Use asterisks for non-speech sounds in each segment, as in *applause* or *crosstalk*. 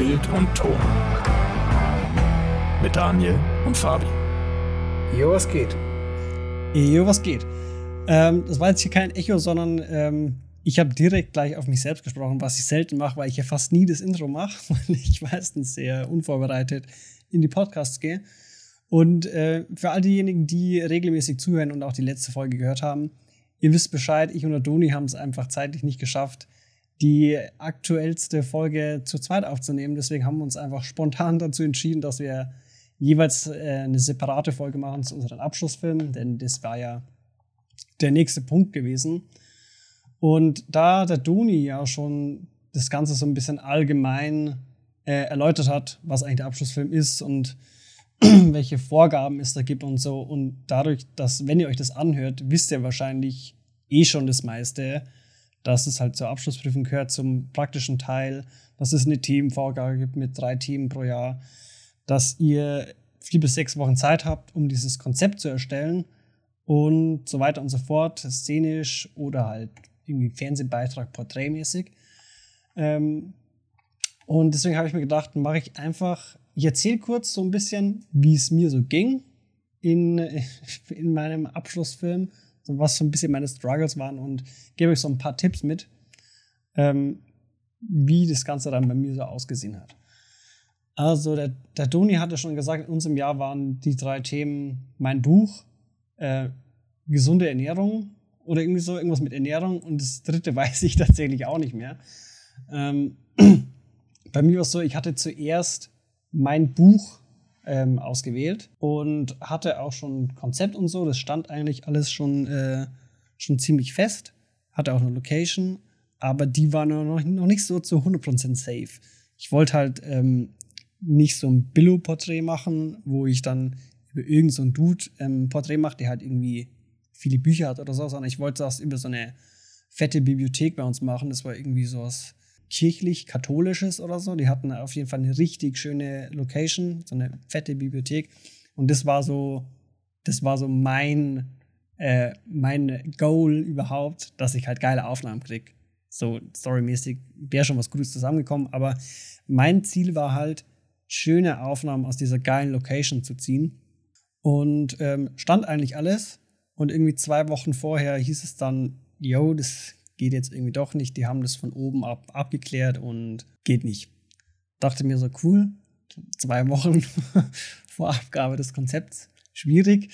Bild und Ton. Mit Daniel und Fabi. Jo, was geht? Jo, was geht? Ähm, das war jetzt hier kein Echo, sondern ähm, ich habe direkt gleich auf mich selbst gesprochen, was ich selten mache, weil ich ja fast nie das Intro mache, *laughs* weil ich meistens sehr unvorbereitet in die Podcasts gehe. Und äh, für all diejenigen, die regelmäßig zuhören und auch die letzte Folge gehört haben, ihr wisst Bescheid, ich und der Doni haben es einfach zeitlich nicht geschafft, die aktuellste Folge zu zweit aufzunehmen. Deswegen haben wir uns einfach spontan dazu entschieden, dass wir jeweils äh, eine separate Folge machen zu unseren Abschlussfilmen, denn das war ja der nächste Punkt gewesen. Und da der Doni ja schon das Ganze so ein bisschen allgemein äh, erläutert hat, was eigentlich der Abschlussfilm ist und *clears throat* welche Vorgaben es da gibt und so. Und dadurch, dass, wenn ihr euch das anhört, wisst ihr wahrscheinlich eh schon das meiste dass es halt zur Abschlussprüfung gehört, zum praktischen Teil, dass es eine Themenvorgabe gibt mit drei Themen pro Jahr, dass ihr vier bis sechs Wochen Zeit habt, um dieses Konzept zu erstellen und so weiter und so fort, szenisch oder halt irgendwie Fernsehbeitrag, porträtmäßig. Ähm, und deswegen habe ich mir gedacht, mache ich einfach, ich erzähle kurz so ein bisschen, wie es mir so ging in, *laughs* in meinem Abschlussfilm was so ein bisschen meine Struggles waren und gebe euch so ein paar Tipps mit, ähm, wie das Ganze dann bei mir so ausgesehen hat. Also, der, der Doni hatte schon gesagt, in unserem Jahr waren die drei Themen mein Buch, äh, gesunde Ernährung oder irgendwie so, irgendwas mit Ernährung und das dritte *laughs* weiß ich tatsächlich auch nicht mehr. Ähm, *clears throat* bei mir war es so, ich hatte zuerst mein Buch ähm, ausgewählt und hatte auch schon ein Konzept und so. Das stand eigentlich alles schon, äh, schon ziemlich fest. Hatte auch eine Location, aber die war noch, noch nicht so zu 100% safe. Ich wollte halt ähm, nicht so ein Billo-Porträt machen, wo ich dann über irgendeinen so Dude ähm, Porträt mache, der halt irgendwie viele Bücher hat oder so, sondern ich wollte das über so eine fette Bibliothek bei uns machen. Das war irgendwie sowas kirchlich-katholisches oder so. Die hatten auf jeden Fall eine richtig schöne Location, so eine fette Bibliothek. Und das war so, das war so mein, äh, mein Goal überhaupt, dass ich halt geile Aufnahmen kriege. So storymäßig wäre schon was Gutes zusammengekommen, aber mein Ziel war halt, schöne Aufnahmen aus dieser geilen Location zu ziehen. Und ähm, stand eigentlich alles. Und irgendwie zwei Wochen vorher hieß es dann, yo, das geht jetzt irgendwie doch nicht. Die haben das von oben ab abgeklärt und geht nicht. Dachte mir so, cool, zwei Wochen *laughs* vor Abgabe des Konzepts, schwierig.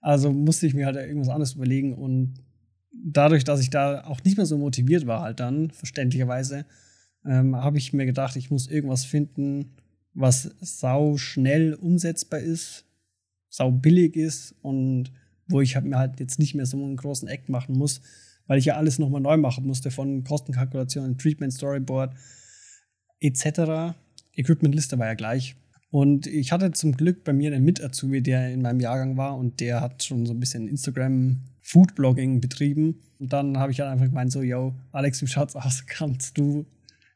Also musste ich mir halt irgendwas anderes überlegen und dadurch, dass ich da auch nicht mehr so motiviert war, halt dann, verständlicherweise, ähm, habe ich mir gedacht, ich muss irgendwas finden, was sau schnell umsetzbar ist, sau billig ist und wo ich mir halt jetzt nicht mehr so einen großen Act machen muss, weil ich ja alles nochmal neu machen musste, von Kostenkalkulation, Treatment, Storyboard etc. Equipmentliste war ja gleich. Und ich hatte zum Glück bei mir einen Mit-Azubi, der in meinem Jahrgang war und der hat schon so ein bisschen Instagram Foodblogging betrieben. Und dann habe ich halt einfach gemeint, so, yo, Alex, wie schaut's aus? *laughs* Kannst du,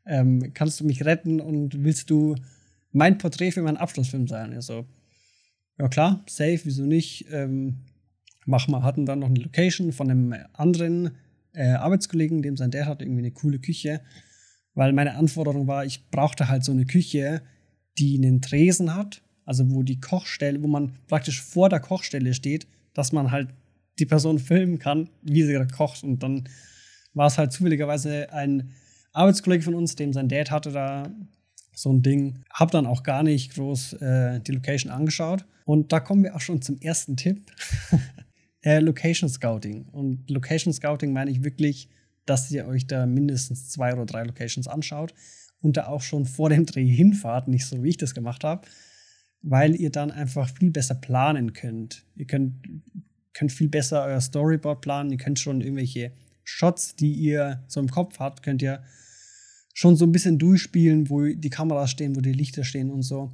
ähm, kannst du mich retten und willst du mein Porträt für meinen Abschlussfilm sein? Also, ja klar, safe, wieso nicht? Ähm, machen wir, hatten dann noch eine Location von einem anderen äh, Arbeitskollegen, dem sein Dad hatte irgendwie eine coole Küche, weil meine Anforderung war, ich brauchte halt so eine Küche, die einen Tresen hat, also wo die Kochstelle, wo man praktisch vor der Kochstelle steht, dass man halt die Person filmen kann, wie sie gerade kocht. Und dann war es halt zufälligerweise ein Arbeitskollege von uns, dem sein Dad hatte da so ein Ding. Hab dann auch gar nicht groß äh, die Location angeschaut. Und da kommen wir auch schon zum ersten Tipp. *laughs* Äh, Location Scouting. Und Location Scouting meine ich wirklich, dass ihr euch da mindestens zwei oder drei Locations anschaut und da auch schon vor dem Dreh hinfahrt, nicht so wie ich das gemacht habe, weil ihr dann einfach viel besser planen könnt. Ihr könnt, könnt viel besser euer Storyboard planen, ihr könnt schon irgendwelche Shots, die ihr so im Kopf habt, könnt ihr schon so ein bisschen durchspielen, wo die Kameras stehen, wo die Lichter stehen und so.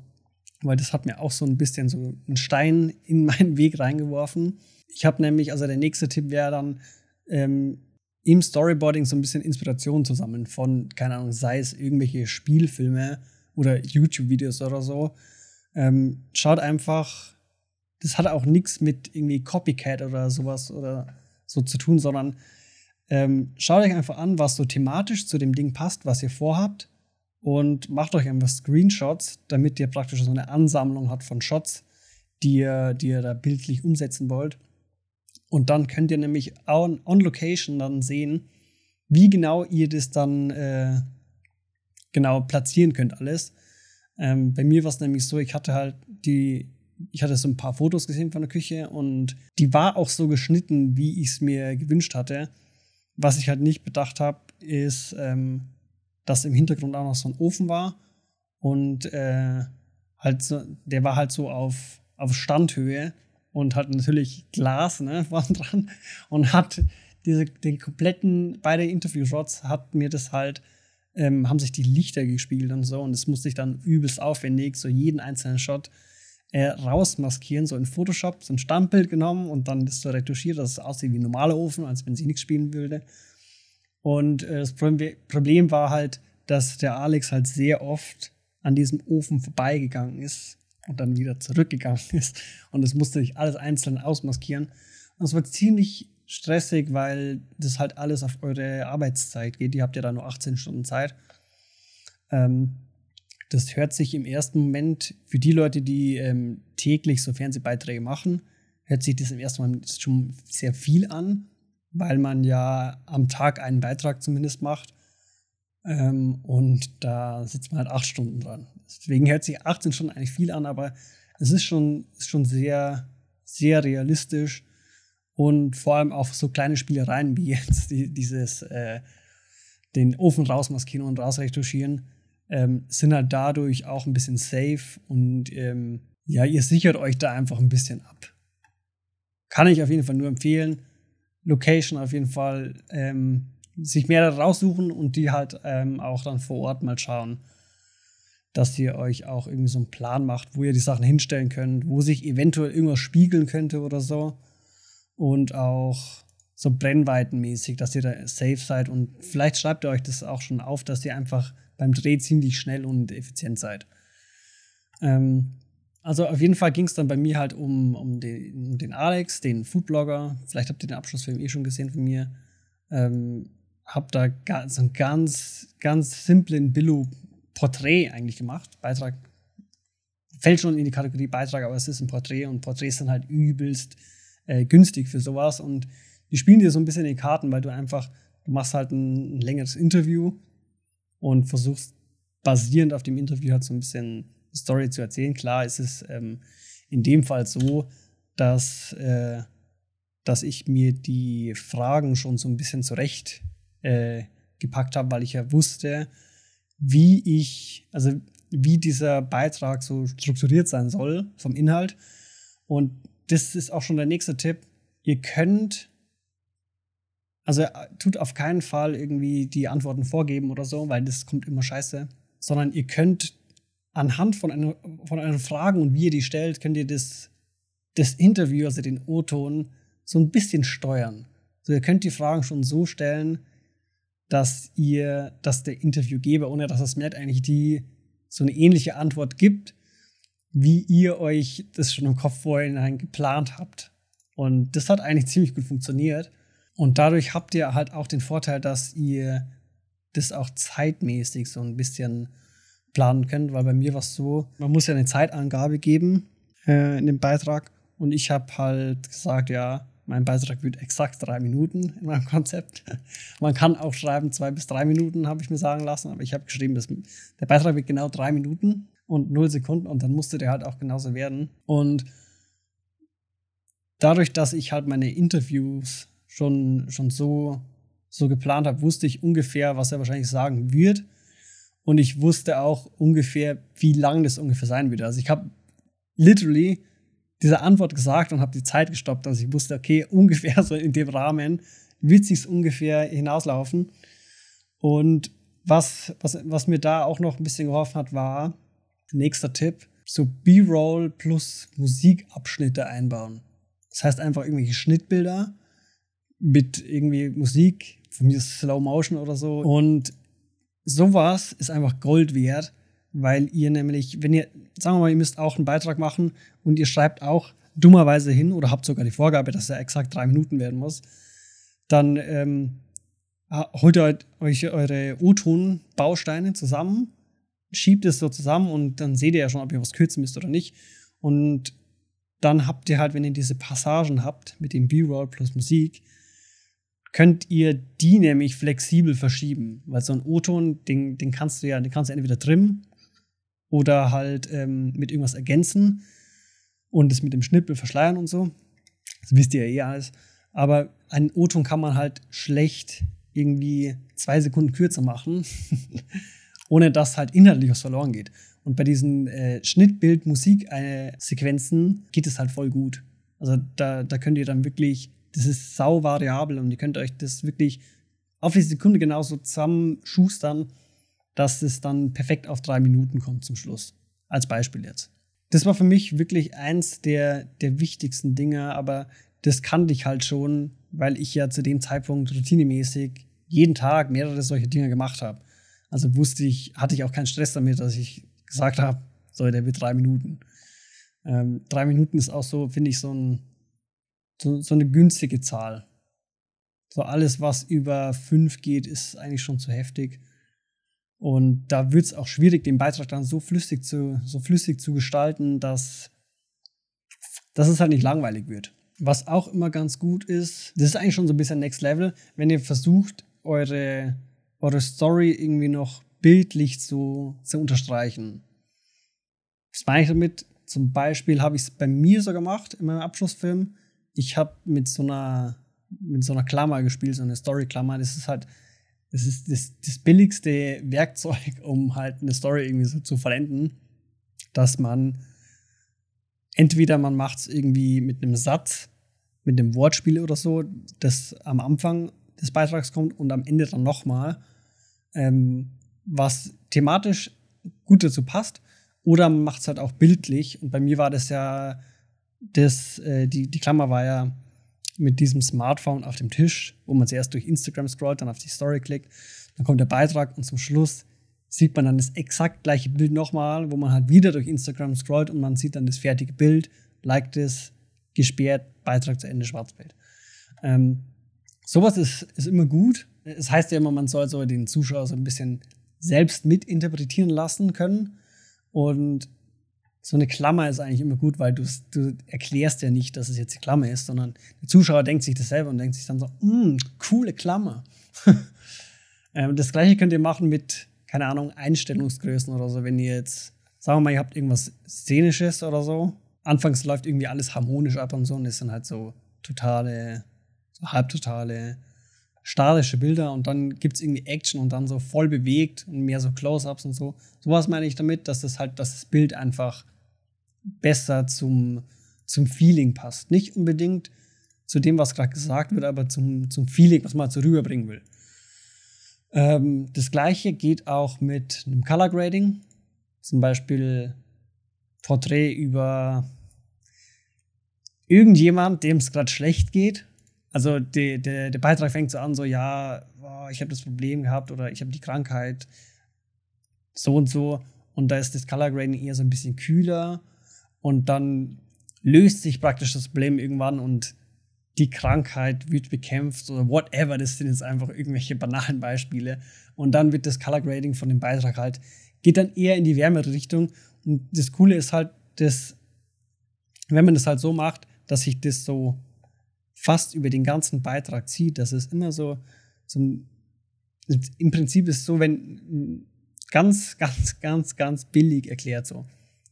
Weil das hat mir auch so ein bisschen so einen Stein in meinen Weg reingeworfen ich habe nämlich, also der nächste Tipp wäre dann, ähm, im Storyboarding so ein bisschen Inspiration zu sammeln von, keine Ahnung, sei es irgendwelche Spielfilme oder YouTube-Videos oder so. Ähm, schaut einfach, das hat auch nichts mit irgendwie Copycat oder sowas oder so zu tun, sondern ähm, schaut euch einfach an, was so thematisch zu dem Ding passt, was ihr vorhabt und macht euch einfach Screenshots, damit ihr praktisch so eine Ansammlung habt von Shots, die ihr, die ihr da bildlich umsetzen wollt. Und dann könnt ihr nämlich on, on Location dann sehen, wie genau ihr das dann äh, genau platzieren könnt alles. Ähm, bei mir war es nämlich so, ich hatte halt die, ich hatte so ein paar Fotos gesehen von der Küche und die war auch so geschnitten, wie ich es mir gewünscht hatte. Was ich halt nicht bedacht habe, ist, ähm, dass im Hintergrund auch noch so ein Ofen war und äh, halt so, der war halt so auf, auf Standhöhe und hat natürlich Glas ne, *laughs* vorne dran und hat diese, den kompletten, beide Interview-Shots hat mir das halt, ähm, haben sich die Lichter gespiegelt und so und das musste ich dann übelst aufwendig, so jeden einzelnen Shot äh, rausmaskieren, so in Photoshop, so ein Standbild genommen und dann das so retuschiert, dass es aussieht wie ein normaler Ofen, als wenn sie nichts spielen würde. Und äh, das Problem war halt, dass der Alex halt sehr oft an diesem Ofen vorbeigegangen ist und dann wieder zurückgegangen *laughs* ist. Und das musste ich alles einzeln ausmaskieren. Und es war ziemlich stressig, weil das halt alles auf eure Arbeitszeit geht. Ihr habt ja da nur 18 Stunden Zeit. Ähm, das hört sich im ersten Moment für die Leute, die ähm, täglich so Fernsehbeiträge machen, hört sich das im ersten Moment schon sehr viel an, weil man ja am Tag einen Beitrag zumindest macht. Ähm, und da sitzt man halt acht Stunden dran. Deswegen hört sich 18 Stunden eigentlich viel an, aber es ist schon, ist schon sehr, sehr realistisch und vor allem auch so kleine Spielereien wie jetzt die, dieses äh, den Ofen rausmaskieren und rausretuschieren ähm, sind halt dadurch auch ein bisschen safe und ähm, ja, ihr sichert euch da einfach ein bisschen ab. Kann ich auf jeden Fall nur empfehlen. Location auf jeden Fall ähm, sich mehrere raussuchen und die halt ähm, auch dann vor Ort mal schauen, dass ihr euch auch irgendwie so einen Plan macht, wo ihr die Sachen hinstellen könnt, wo sich eventuell irgendwas spiegeln könnte oder so. Und auch so brennweitenmäßig, dass ihr da safe seid. Und vielleicht schreibt ihr euch das auch schon auf, dass ihr einfach beim Dreh ziemlich schnell und effizient seid. Ähm, also auf jeden Fall ging es dann bei mir halt um, um, den, um den Alex, den Foodblogger. Vielleicht habt ihr den Abschlussfilm eh schon gesehen von mir. Ähm, hab da so einen ganz, ganz simplen Billo-Porträt eigentlich gemacht. Beitrag fällt schon in die Kategorie Beitrag, aber es ist ein Porträt und Porträts sind halt übelst äh, günstig für sowas und die spielen dir so ein bisschen in die Karten, weil du einfach, du machst halt ein, ein längeres Interview und versuchst basierend auf dem Interview halt so ein bisschen Story zu erzählen. Klar ist es ähm, in dem Fall so, dass, äh, dass ich mir die Fragen schon so ein bisschen zurecht äh, gepackt habe, weil ich ja wusste, wie ich, also wie dieser Beitrag so strukturiert sein soll vom Inhalt. Und das ist auch schon der nächste Tipp. Ihr könnt, also tut auf keinen Fall irgendwie die Antworten vorgeben oder so, weil das kommt immer scheiße, sondern ihr könnt anhand von, einer, von euren Fragen und wie ihr die stellt, könnt ihr das, das Interview, also den O-Ton, so ein bisschen steuern. So, ihr könnt die Fragen schon so stellen, dass ihr, dass der Interviewgeber, ohne dass es merkt, eigentlich die so eine ähnliche Antwort gibt, wie ihr euch das schon im Kopf vorhin geplant habt. Und das hat eigentlich ziemlich gut funktioniert. Und dadurch habt ihr halt auch den Vorteil, dass ihr das auch zeitmäßig so ein bisschen planen könnt, weil bei mir war es so, man muss ja eine Zeitangabe geben äh, in dem Beitrag. Und ich habe halt gesagt, ja, mein Beitrag wird exakt drei Minuten in meinem Konzept. Man kann auch schreiben, zwei bis drei Minuten, habe ich mir sagen lassen, aber ich habe geschrieben, dass der Beitrag wird genau drei Minuten und null Sekunden und dann musste der halt auch genauso werden. Und dadurch, dass ich halt meine Interviews schon, schon so, so geplant habe, wusste ich ungefähr, was er wahrscheinlich sagen wird. Und ich wusste auch ungefähr, wie lang das ungefähr sein würde. Also ich habe literally diese Antwort gesagt und habe die Zeit gestoppt. Also ich wusste, okay, *laughs* ungefähr so in dem Rahmen wird sich ungefähr hinauslaufen. Und was, was, was mir da auch noch ein bisschen geholfen hat, war, nächster Tipp, so B-Roll plus Musikabschnitte einbauen. Das heißt einfach irgendwelche Schnittbilder mit irgendwie Musik, von mir Slow Motion oder so. Und sowas ist einfach Gold wert, weil ihr nämlich, wenn ihr, sagen wir mal, ihr müsst auch einen Beitrag machen und ihr schreibt auch dummerweise hin oder habt sogar die Vorgabe, dass er exakt drei Minuten werden muss, dann ähm, holt ihr euch eure O-Ton-Bausteine zusammen, schiebt es so zusammen und dann seht ihr ja schon, ob ihr was kürzen müsst oder nicht. Und dann habt ihr halt, wenn ihr diese Passagen habt mit dem B-Roll plus Musik, könnt ihr die nämlich flexibel verschieben. Weil so ein O-Ton, den, den kannst du ja, den kannst du entweder trimmen oder halt ähm, mit irgendwas ergänzen und es mit dem Schnippel verschleiern und so. Das wisst ihr ja eh alles. Aber einen O-Ton kann man halt schlecht irgendwie zwei Sekunden kürzer machen, *laughs* ohne dass halt inhaltlich was verloren geht. Und bei diesen äh, Schnittbild-Musik-Sequenzen geht es halt voll gut. Also da, da könnt ihr dann wirklich, das ist sau variabel und ihr könnt euch das wirklich auf die Sekunde genauso zusammenschustern, dass es dann perfekt auf drei Minuten kommt zum Schluss. Als Beispiel jetzt. Das war für mich wirklich eins der, der wichtigsten Dinge, aber das kannte ich halt schon, weil ich ja zu dem Zeitpunkt routinemäßig jeden Tag mehrere solche Dinge gemacht habe. Also wusste ich, hatte ich auch keinen Stress damit, dass ich gesagt habe, so, der wird drei Minuten. Ähm, drei Minuten ist auch so, finde ich, so, ein, so, so eine günstige Zahl. So alles, was über fünf geht, ist eigentlich schon zu heftig. Und da wird es auch schwierig, den Beitrag dann so flüssig zu, so flüssig zu gestalten, dass, dass es halt nicht langweilig wird. Was auch immer ganz gut ist, das ist eigentlich schon so ein bisschen Next Level, wenn ihr versucht, eure, eure Story irgendwie noch bildlich zu, zu unterstreichen. Was meine ich damit? Zum Beispiel habe ich es bei mir so gemacht in meinem Abschlussfilm. Ich habe mit so einer mit so einer Klammer gespielt, so eine Story-Klammer. Das ist halt, das ist das, das billigste Werkzeug, um halt eine Story irgendwie so zu vollenden, dass man entweder man macht es irgendwie mit einem Satz, mit einem Wortspiel oder so, das am Anfang des Beitrags kommt und am Ende dann nochmal. Ähm, was thematisch gut dazu passt. Oder man macht es halt auch bildlich. Und bei mir war das ja, das, äh, die, die Klammer war ja mit diesem Smartphone auf dem Tisch, wo man zuerst durch Instagram scrollt, dann auf die Story klickt. Dann kommt der Beitrag und zum Schluss sieht man dann das exakt gleiche Bild nochmal, wo man halt wieder durch Instagram scrollt und man sieht dann das fertige Bild, liked es, gesperrt, Beitrag zu Ende, Schwarzbild. Ähm, sowas ist, ist immer gut. Es heißt ja immer, man soll so den Zuschauer so ein bisschen selbst mitinterpretieren lassen können. Und so eine Klammer ist eigentlich immer gut, weil du, du erklärst ja nicht, dass es jetzt die Klammer ist, sondern der Zuschauer denkt sich das selber und denkt sich dann so, mm, coole Klammer. *laughs* ähm, das gleiche könnt ihr machen mit, keine Ahnung, Einstellungsgrößen oder so. Wenn ihr jetzt, sagen wir mal, ihr habt irgendwas Szenisches oder so. Anfangs läuft irgendwie alles harmonisch ab und so und es sind halt so totale, so halbtotale statische Bilder und dann gibt es irgendwie Action und dann so voll bewegt und mehr so Close-ups und so. Sowas meine ich damit, dass das halt, dass das Bild einfach besser zum, zum Feeling passt. Nicht unbedingt zu dem, was gerade gesagt wird, aber zum, zum Feeling, was man so rüberbringen will. Ähm, das gleiche geht auch mit einem Color Grading. Zum Beispiel Porträt über irgendjemand, dem es gerade schlecht geht also die, der, der Beitrag fängt so an, so ja, oh, ich habe das Problem gehabt oder ich habe die Krankheit, so und so. Und da ist das Color Grading eher so ein bisschen kühler und dann löst sich praktisch das Problem irgendwann und die Krankheit wird bekämpft oder whatever. Das sind jetzt einfach irgendwelche banalen Beispiele. Und dann wird das Color Grading von dem Beitrag halt, geht dann eher in die wärmere Richtung. Und das Coole ist halt, dass, wenn man das halt so macht, dass sich das so fast über den ganzen Beitrag zieht. Das ist immer so, so ein, im Prinzip ist es so, wenn ganz, ganz, ganz, ganz billig erklärt so.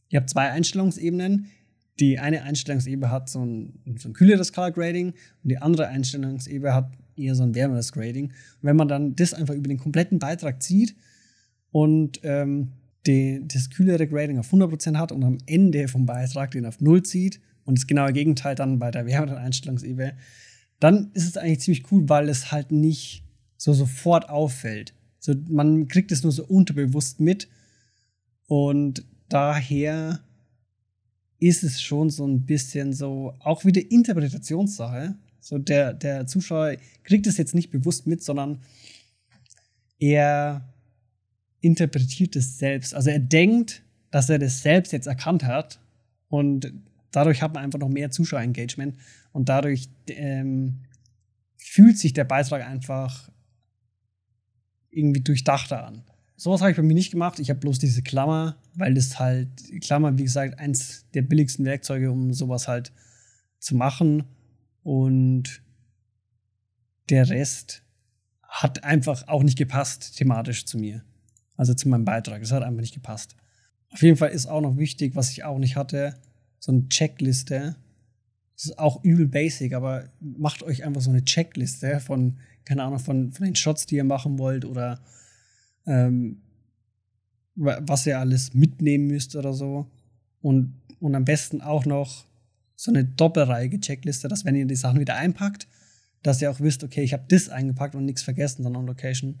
Ihr habt zwei Einstellungsebenen. Die eine Einstellungsebene hat so ein, so ein kühleres Color Grading und die andere Einstellungsebene hat eher so ein wärmeres Grading. Und wenn man dann das einfach über den kompletten Beitrag zieht und ähm, die, das kühlere Grading auf 100% hat und am Ende vom Beitrag den auf 0 zieht und das genaue Gegenteil dann bei der wärmeren Einstellungsebene, dann ist es eigentlich ziemlich cool, weil es halt nicht so sofort auffällt. So, man kriegt es nur so unterbewusst mit und daher ist es schon so ein bisschen so auch wieder Interpretationssache. So der, der Zuschauer kriegt es jetzt nicht bewusst mit, sondern er interpretiert es selbst. Also er denkt, dass er das selbst jetzt erkannt hat und dadurch hat man einfach noch mehr Zuschauerengagement und dadurch ähm, fühlt sich der Beitrag einfach irgendwie durchdachter an. Sowas habe ich bei mir nicht gemacht. Ich habe bloß diese Klammer, weil das halt, Klammer, wie gesagt, eins der billigsten Werkzeuge, um sowas halt zu machen. Und der Rest hat einfach auch nicht gepasst thematisch zu mir. Also zu meinem Beitrag. Es hat einfach nicht gepasst. Auf jeden Fall ist auch noch wichtig, was ich auch nicht hatte, so eine Checkliste. Das ist auch übel basic, aber macht euch einfach so eine Checkliste von, keine Ahnung, von, von den Shots, die ihr machen wollt oder ähm, was ihr alles mitnehmen müsst oder so. Und, und am besten auch noch so eine doppelreihe Checkliste, dass wenn ihr die Sachen wieder einpackt, dass ihr auch wisst, okay, ich habe das eingepackt und nichts vergessen dann on Location.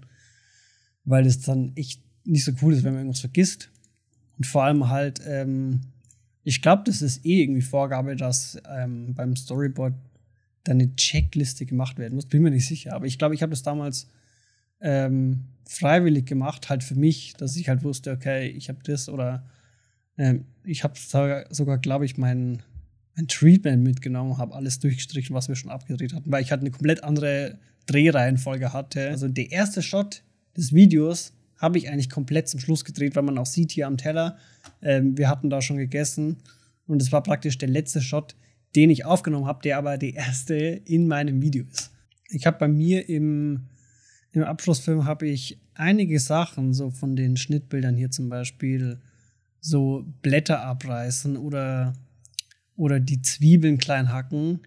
Weil das dann echt nicht so cool ist, wenn man irgendwas vergisst. Und vor allem halt, ähm, ich glaube, das ist eh irgendwie Vorgabe, dass ähm, beim Storyboard dann eine Checkliste gemacht werden muss. Bin mir nicht sicher. Aber ich glaube, ich habe das damals ähm, freiwillig gemacht, halt für mich, dass ich halt wusste, okay, ich habe das oder ähm, ich habe sogar, glaube ich, mein, mein Treatment mitgenommen, habe alles durchgestrichen, was wir schon abgedreht hatten, weil ich halt eine komplett andere Drehreihenfolge hatte. Also der erste Shot des Videos habe ich eigentlich komplett zum Schluss gedreht, weil man auch sieht hier am Teller, ähm, wir hatten da schon gegessen und es war praktisch der letzte Shot, den ich aufgenommen habe, der aber der erste in meinem Video ist. Ich habe bei mir im im Abschlussfilm habe ich einige Sachen, so von den Schnittbildern hier zum Beispiel, so Blätter abreißen oder, oder die Zwiebeln klein hacken.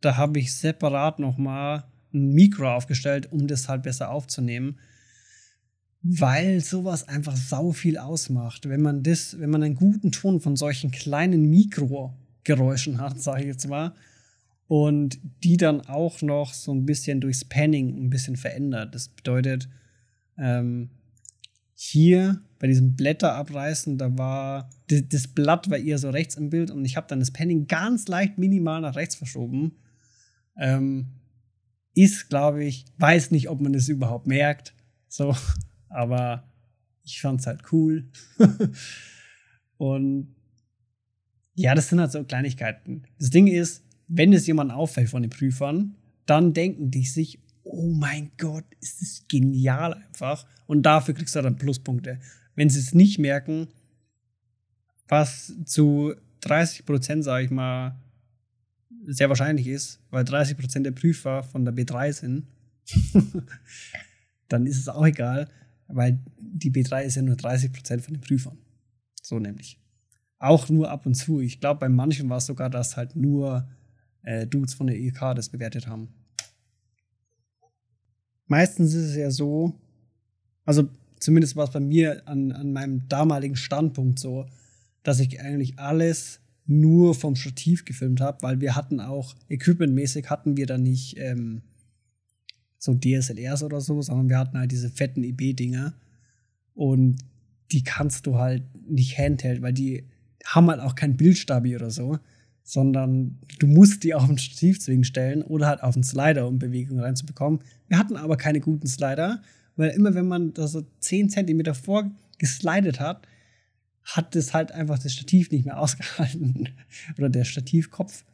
Da habe ich separat nochmal ein Mikro aufgestellt, um das halt besser aufzunehmen. Weil sowas einfach sau viel ausmacht. Wenn man das, wenn man einen guten Ton von solchen kleinen Mikrogeräuschen hat, sage ich jetzt mal, und die dann auch noch so ein bisschen durchs Panning ein bisschen verändert. Das bedeutet, ähm, hier bei diesem Blätter abreißen, da war das Blatt war eher so rechts im Bild und ich habe dann das Panning ganz leicht minimal nach rechts verschoben. Ähm, ist, glaube ich, weiß nicht, ob man das überhaupt merkt, so, *laughs* aber ich fand es halt cool. *laughs* und ja, das sind halt so Kleinigkeiten. Das Ding ist, wenn es jemand auffällt von den Prüfern, dann denken die sich, oh mein Gott, ist das genial einfach. Und dafür kriegst du dann Pluspunkte. Wenn sie es nicht merken, was zu 30 Prozent, sage ich mal, sehr wahrscheinlich ist, weil 30 Prozent der Prüfer von der B3 sind, *laughs* dann ist es auch egal, weil die B3 ist ja nur 30 Prozent von den Prüfern. So nämlich. Auch nur ab und zu. Ich glaube, bei manchen war es sogar, dass halt nur äh, Dudes von der IK das bewertet haben. Meistens ist es ja so, also zumindest war es bei mir an, an meinem damaligen Standpunkt so, dass ich eigentlich alles nur vom Stativ gefilmt habe, weil wir hatten auch, equipmentmäßig hatten wir da nicht ähm, so DSLRs oder so, sondern wir hatten halt diese fetten EB-Dinger und die kannst du halt nicht handheld, weil die haben halt auch kein Bildstabi oder so sondern du musst die auf den Stativzwingen stellen oder halt auf den Slider, um Bewegung reinzubekommen. Wir hatten aber keine guten Slider, weil immer wenn man da so 10 cm vorgeslidet hat, hat das halt einfach das Stativ nicht mehr *laughs* ausgehalten. oder der Stativkopf.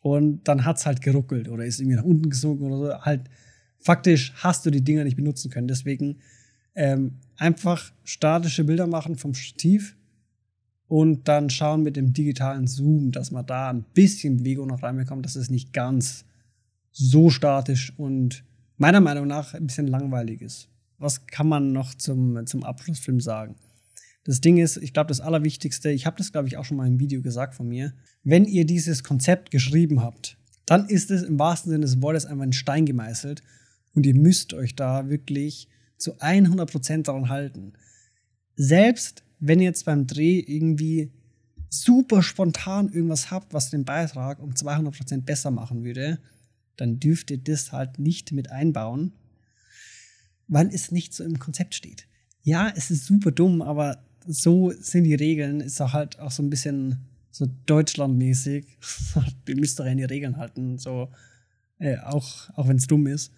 Und dann hat es halt geruckelt oder ist irgendwie nach unten gesunken oder so. Halt, faktisch hast du die Dinger nicht benutzen können. Deswegen ähm, einfach statische Bilder machen vom Stativ und dann schauen mit dem digitalen Zoom, dass man da ein bisschen Bewegung noch reinbekommt, dass es nicht ganz so statisch und meiner Meinung nach ein bisschen langweilig ist. Was kann man noch zum, zum Abschlussfilm sagen? Das Ding ist, ich glaube, das Allerwichtigste, ich habe das, glaube ich, auch schon mal im Video gesagt von mir, wenn ihr dieses Konzept geschrieben habt, dann ist es im wahrsten Sinne des Wortes einfach ein Stein gemeißelt und ihr müsst euch da wirklich zu 100% daran halten. Selbst wenn ihr jetzt beim Dreh irgendwie super spontan irgendwas habt, was den Beitrag um 200% besser machen würde, dann dürft ihr das halt nicht mit einbauen, weil es nicht so im Konzept steht. Ja, es ist super dumm, aber so sind die Regeln. Ist auch halt auch so ein bisschen so Deutschlandmäßig. *laughs* ihr müsst doch an die Regeln halten, so äh, auch, auch wenn es dumm ist.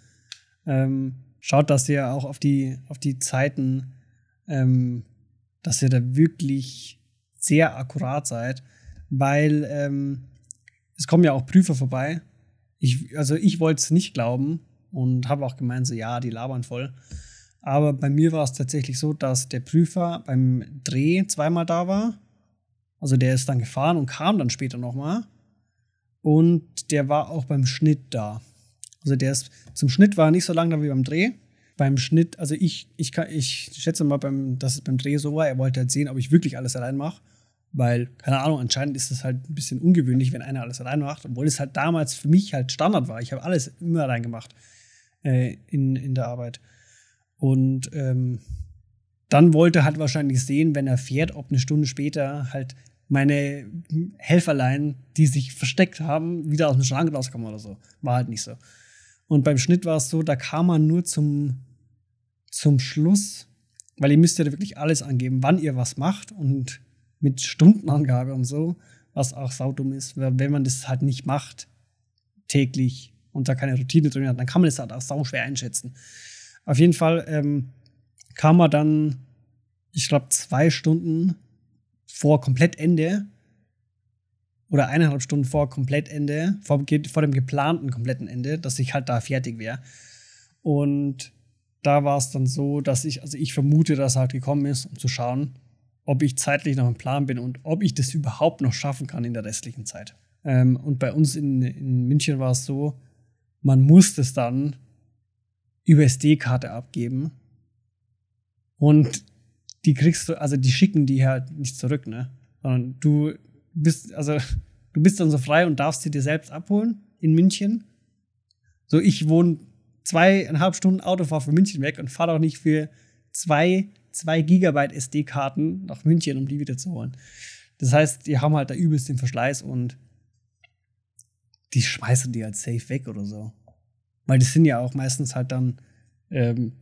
Ähm, schaut, dass ihr auch auf die, auf die Zeiten ähm, dass ihr da wirklich sehr akkurat seid, weil ähm, es kommen ja auch Prüfer vorbei. Ich, also ich wollte es nicht glauben und habe auch gemeint, so ja, die labern voll. Aber bei mir war es tatsächlich so, dass der Prüfer beim Dreh zweimal da war. Also der ist dann gefahren und kam dann später nochmal. Und der war auch beim Schnitt da. Also der ist zum Schnitt war er nicht so lange da wie beim Dreh. Beim Schnitt, also ich, ich, kann, ich schätze mal, beim, dass es beim Dreh so war. Er wollte halt sehen, ob ich wirklich alles allein mache. Weil, keine Ahnung, anscheinend ist es halt ein bisschen ungewöhnlich, wenn einer alles allein macht, obwohl es halt damals für mich halt Standard war. Ich habe alles immer allein gemacht äh, in, in der Arbeit. Und ähm, dann wollte er halt wahrscheinlich sehen, wenn er fährt, ob eine Stunde später halt meine Helferlein, die sich versteckt haben, wieder aus dem Schrank rauskommen oder so. War halt nicht so. Und beim Schnitt war es so, da kam man nur zum, zum Schluss, weil ihr müsst ja wirklich alles angeben, wann ihr was macht und mit Stundenangabe und so, was auch saudumm ist, wenn man das halt nicht macht, täglich und da keine Routine drin hat, dann kann man das halt auch sau schwer einschätzen. Auf jeden Fall ähm, kam er dann, ich glaube, zwei Stunden vor Komplettende oder eineinhalb Stunden vor Komplettende, vor, vor dem geplanten kompletten Ende, dass ich halt da fertig wäre. Und da war es dann so, dass ich, also ich vermute, dass er halt gekommen ist, um zu schauen, ob ich zeitlich noch im Plan bin und ob ich das überhaupt noch schaffen kann in der restlichen Zeit. Ähm, und bei uns in, in München war es so, man muss das dann über SD-Karte abgeben. Und die kriegst du, also die schicken die halt nicht zurück, ne? Sondern du bist, also du bist dann so frei und darfst sie dir selbst abholen in München. So, ich wohne zweieinhalb Stunden Autofahrt von München weg und fahre auch nicht für zwei, zwei Gigabyte SD-Karten nach München, um die wieder zu holen. Das heißt, die haben halt da übelst den Verschleiß und die schmeißen die halt safe weg oder so. Weil das sind ja auch meistens halt dann ähm,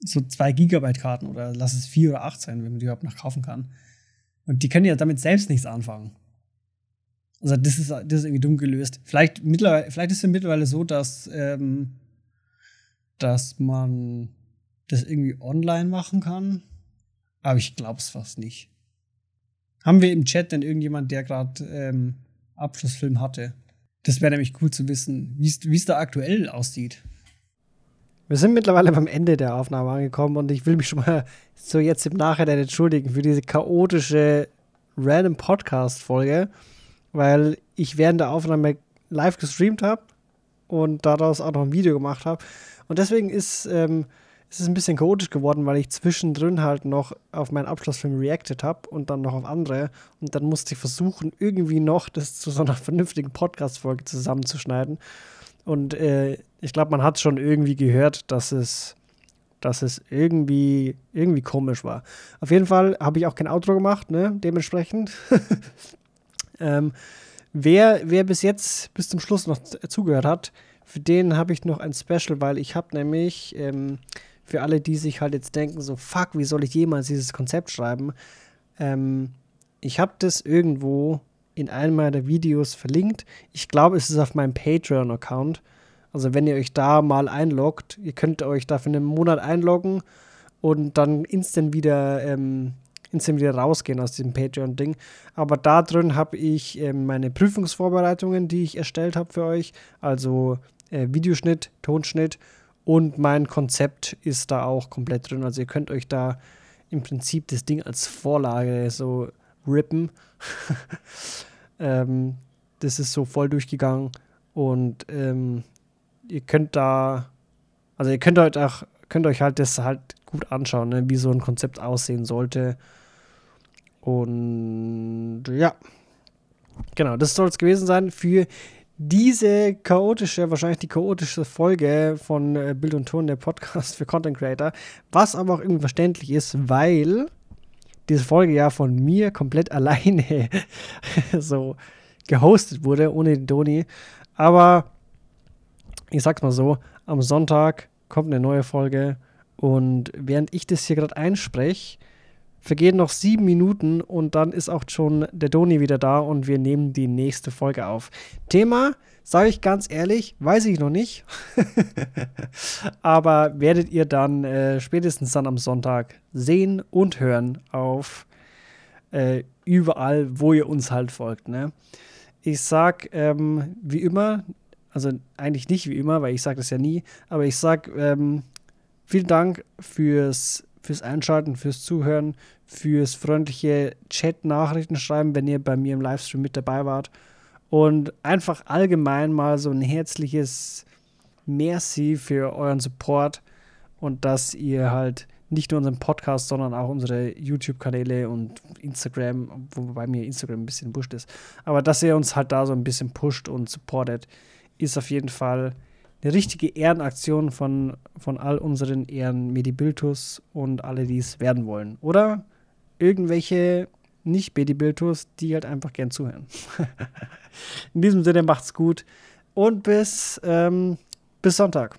so zwei Gigabyte Karten oder lass es vier oder acht sein, wenn man die überhaupt noch kaufen kann. Und die können ja damit selbst nichts anfangen. Also das ist, das ist irgendwie dumm gelöst. Vielleicht, mittlerweile, vielleicht ist es mittlerweile so, dass, ähm, dass man das irgendwie online machen kann. Aber ich glaube es fast nicht. Haben wir im Chat denn irgendjemand, der gerade ähm, Abschlussfilm hatte? Das wäre nämlich cool zu wissen, wie es da aktuell aussieht. Wir sind mittlerweile beim Ende der Aufnahme angekommen und ich will mich schon mal so jetzt im Nachhinein entschuldigen für diese chaotische random Podcast-Folge, weil ich während der Aufnahme live gestreamt habe und daraus auch noch ein Video gemacht habe. Und deswegen ist ähm, es ist ein bisschen chaotisch geworden, weil ich zwischendrin halt noch auf meinen Abschlussfilm reacted habe und dann noch auf andere. Und dann musste ich versuchen, irgendwie noch das zu so einer vernünftigen Podcast-Folge zusammenzuschneiden. Und äh, ich glaube, man hat schon irgendwie gehört, dass es, dass es irgendwie, irgendwie komisch war. Auf jeden Fall habe ich auch kein Outro gemacht, ne? Dementsprechend. *laughs* ähm, wer, wer bis jetzt, bis zum Schluss noch zugehört hat, für den habe ich noch ein Special, weil ich habe nämlich ähm, für alle, die sich halt jetzt denken, so, fuck, wie soll ich jemals dieses Konzept schreiben? Ähm, ich habe das irgendwo in einem meiner Videos verlinkt. Ich glaube, es ist auf meinem Patreon-Account. Also wenn ihr euch da mal einloggt, ihr könnt euch da für einen Monat einloggen und dann instant wieder, ähm, instant wieder rausgehen aus diesem Patreon-Ding. Aber da drin habe ich ähm, meine Prüfungsvorbereitungen, die ich erstellt habe für euch. Also äh, Videoschnitt, Tonschnitt und mein Konzept ist da auch komplett drin. Also ihr könnt euch da im Prinzip das Ding als Vorlage so rippen. *laughs* ähm, das ist so voll durchgegangen. Und ähm, ihr könnt da, also ihr könnt euch, auch, könnt euch halt das halt gut anschauen, ne, wie so ein Konzept aussehen sollte. Und ja, genau, das soll es gewesen sein für diese chaotische, wahrscheinlich die chaotische Folge von äh, Bild und Ton, der Podcast für Content Creator, was aber auch irgendwie verständlich ist, weil diese Folge ja von mir komplett *laughs* alleine so gehostet wurde, ohne den Toni. Aber ich sag's mal so, am Sonntag kommt eine neue Folge und während ich das hier gerade einspreche, vergehen noch sieben Minuten und dann ist auch schon der Doni wieder da und wir nehmen die nächste Folge auf. Thema, sage ich ganz ehrlich, weiß ich noch nicht. *laughs* Aber werdet ihr dann äh, spätestens dann am Sonntag sehen und hören auf äh, überall, wo ihr uns halt folgt. Ne? Ich sag ähm, wie immer, also eigentlich nicht wie immer, weil ich sage das ja nie, aber ich sag ähm, vielen Dank fürs, fürs Einschalten, fürs Zuhören, fürs freundliche Chat-Nachrichten schreiben, wenn ihr bei mir im Livestream mit dabei wart. Und einfach allgemein mal so ein herzliches Merci für euren Support und dass ihr halt nicht nur unseren Podcast, sondern auch unsere YouTube-Kanäle und Instagram, wobei mir Instagram ein bisschen pusht ist. Aber dass ihr uns halt da so ein bisschen pusht und supportet, ist auf jeden Fall eine richtige Ehrenaktion von, von all unseren Ehren-Medibiltus und alle, die es werden wollen. Oder irgendwelche nicht-Medibiltus, die halt einfach gern zuhören. *laughs* In diesem Sinne macht's gut und bis, ähm, bis Sonntag.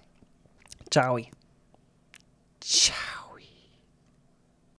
Ciao. Ciao.